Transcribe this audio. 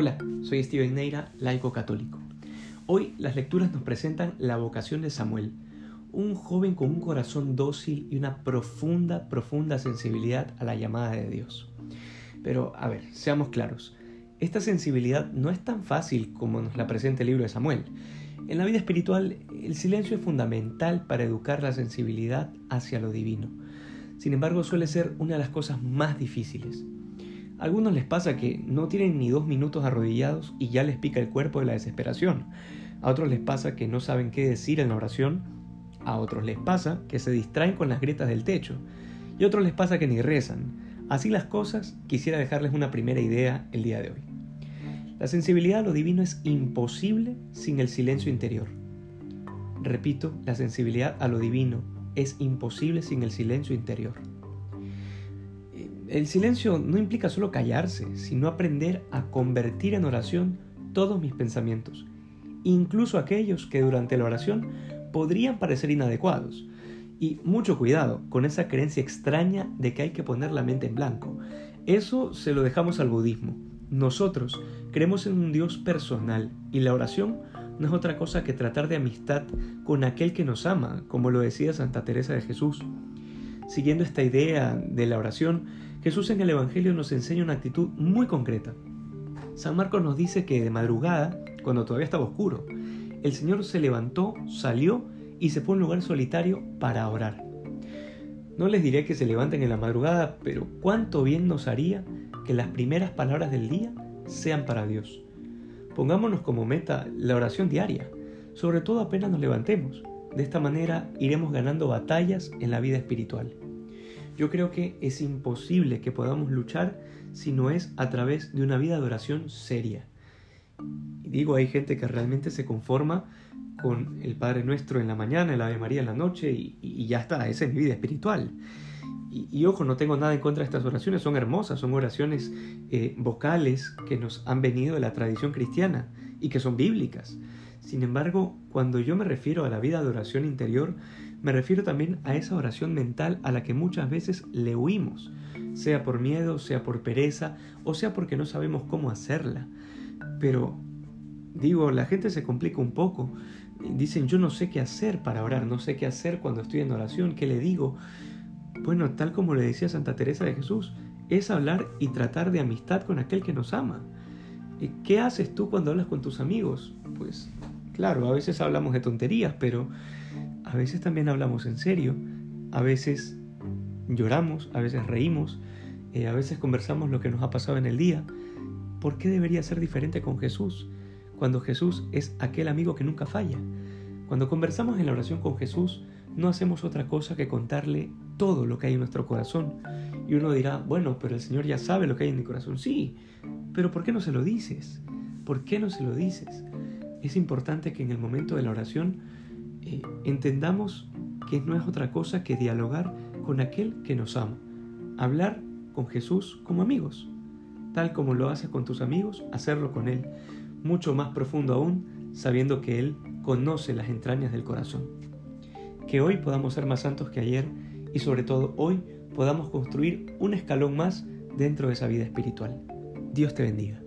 Hola, soy Steven Neira, laico católico. Hoy las lecturas nos presentan la vocación de Samuel, un joven con un corazón dócil y una profunda, profunda sensibilidad a la llamada de Dios. Pero, a ver, seamos claros, esta sensibilidad no es tan fácil como nos la presenta el libro de Samuel. En la vida espiritual, el silencio es fundamental para educar la sensibilidad hacia lo divino. Sin embargo, suele ser una de las cosas más difíciles. Algunos les pasa que no tienen ni dos minutos arrodillados y ya les pica el cuerpo de la desesperación. A otros les pasa que no saben qué decir en la oración. A otros les pasa que se distraen con las grietas del techo. Y a otros les pasa que ni rezan. Así las cosas, quisiera dejarles una primera idea el día de hoy. La sensibilidad a lo divino es imposible sin el silencio interior. Repito, la sensibilidad a lo divino es imposible sin el silencio interior. El silencio no implica solo callarse, sino aprender a convertir en oración todos mis pensamientos, incluso aquellos que durante la oración podrían parecer inadecuados. Y mucho cuidado con esa creencia extraña de que hay que poner la mente en blanco. Eso se lo dejamos al budismo. Nosotros creemos en un Dios personal y la oración no es otra cosa que tratar de amistad con aquel que nos ama, como lo decía Santa Teresa de Jesús. Siguiendo esta idea de la oración, Jesús en el Evangelio nos enseña una actitud muy concreta. San Marcos nos dice que de madrugada, cuando todavía estaba oscuro, el Señor se levantó, salió y se fue a un lugar solitario para orar. No les diré que se levanten en la madrugada, pero cuánto bien nos haría que las primeras palabras del día sean para Dios. Pongámonos como meta la oración diaria, sobre todo apenas nos levantemos. De esta manera iremos ganando batallas en la vida espiritual. Yo creo que es imposible que podamos luchar si no es a través de una vida de oración seria. Y digo, hay gente que realmente se conforma con el Padre Nuestro en la mañana, el Ave María en la noche y, ya está, esa es mi vida espiritual. Y, ojo, no tengo nada en contra de estas oraciones, son hermosas, son oraciones eh, vocales que nos han venido de la tradición cristiana y que son bíblicas. Sin embargo, cuando yo me refiero a la vida de oración interior, me refiero también a esa oración mental a la que muchas veces le huimos, sea por miedo, sea por pereza o sea porque no sabemos cómo hacerla. Pero, digo, la gente se complica un poco. Dicen, yo no sé qué hacer para orar, no sé qué hacer cuando estoy en oración, ¿qué le digo? Bueno, tal como le decía Santa Teresa de Jesús, es hablar y tratar de amistad con aquel que nos ama. ¿Qué haces tú cuando hablas con tus amigos? Pues claro, a veces hablamos de tonterías, pero a veces también hablamos en serio, a veces lloramos, a veces reímos, eh, a veces conversamos lo que nos ha pasado en el día. ¿Por qué debería ser diferente con Jesús? Cuando Jesús es aquel amigo que nunca falla. Cuando conversamos en la oración con Jesús, no hacemos otra cosa que contarle todo lo que hay en nuestro corazón. Y uno dirá, bueno, pero el Señor ya sabe lo que hay en mi corazón. Sí, pero ¿por qué no se lo dices? ¿Por qué no se lo dices? Es importante que en el momento de la oración eh, entendamos que no es otra cosa que dialogar con aquel que nos ama. Hablar con Jesús como amigos. Tal como lo haces con tus amigos, hacerlo con Él. Mucho más profundo aún, sabiendo que Él conoce las entrañas del corazón. Que hoy podamos ser más santos que ayer y sobre todo hoy podamos construir un escalón más dentro de esa vida espiritual. Dios te bendiga.